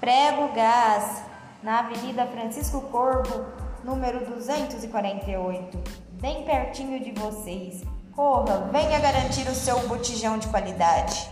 Prego Gás, na Avenida Francisco Corvo, número 248, bem pertinho de vocês. Corra, venha garantir o seu botijão de qualidade.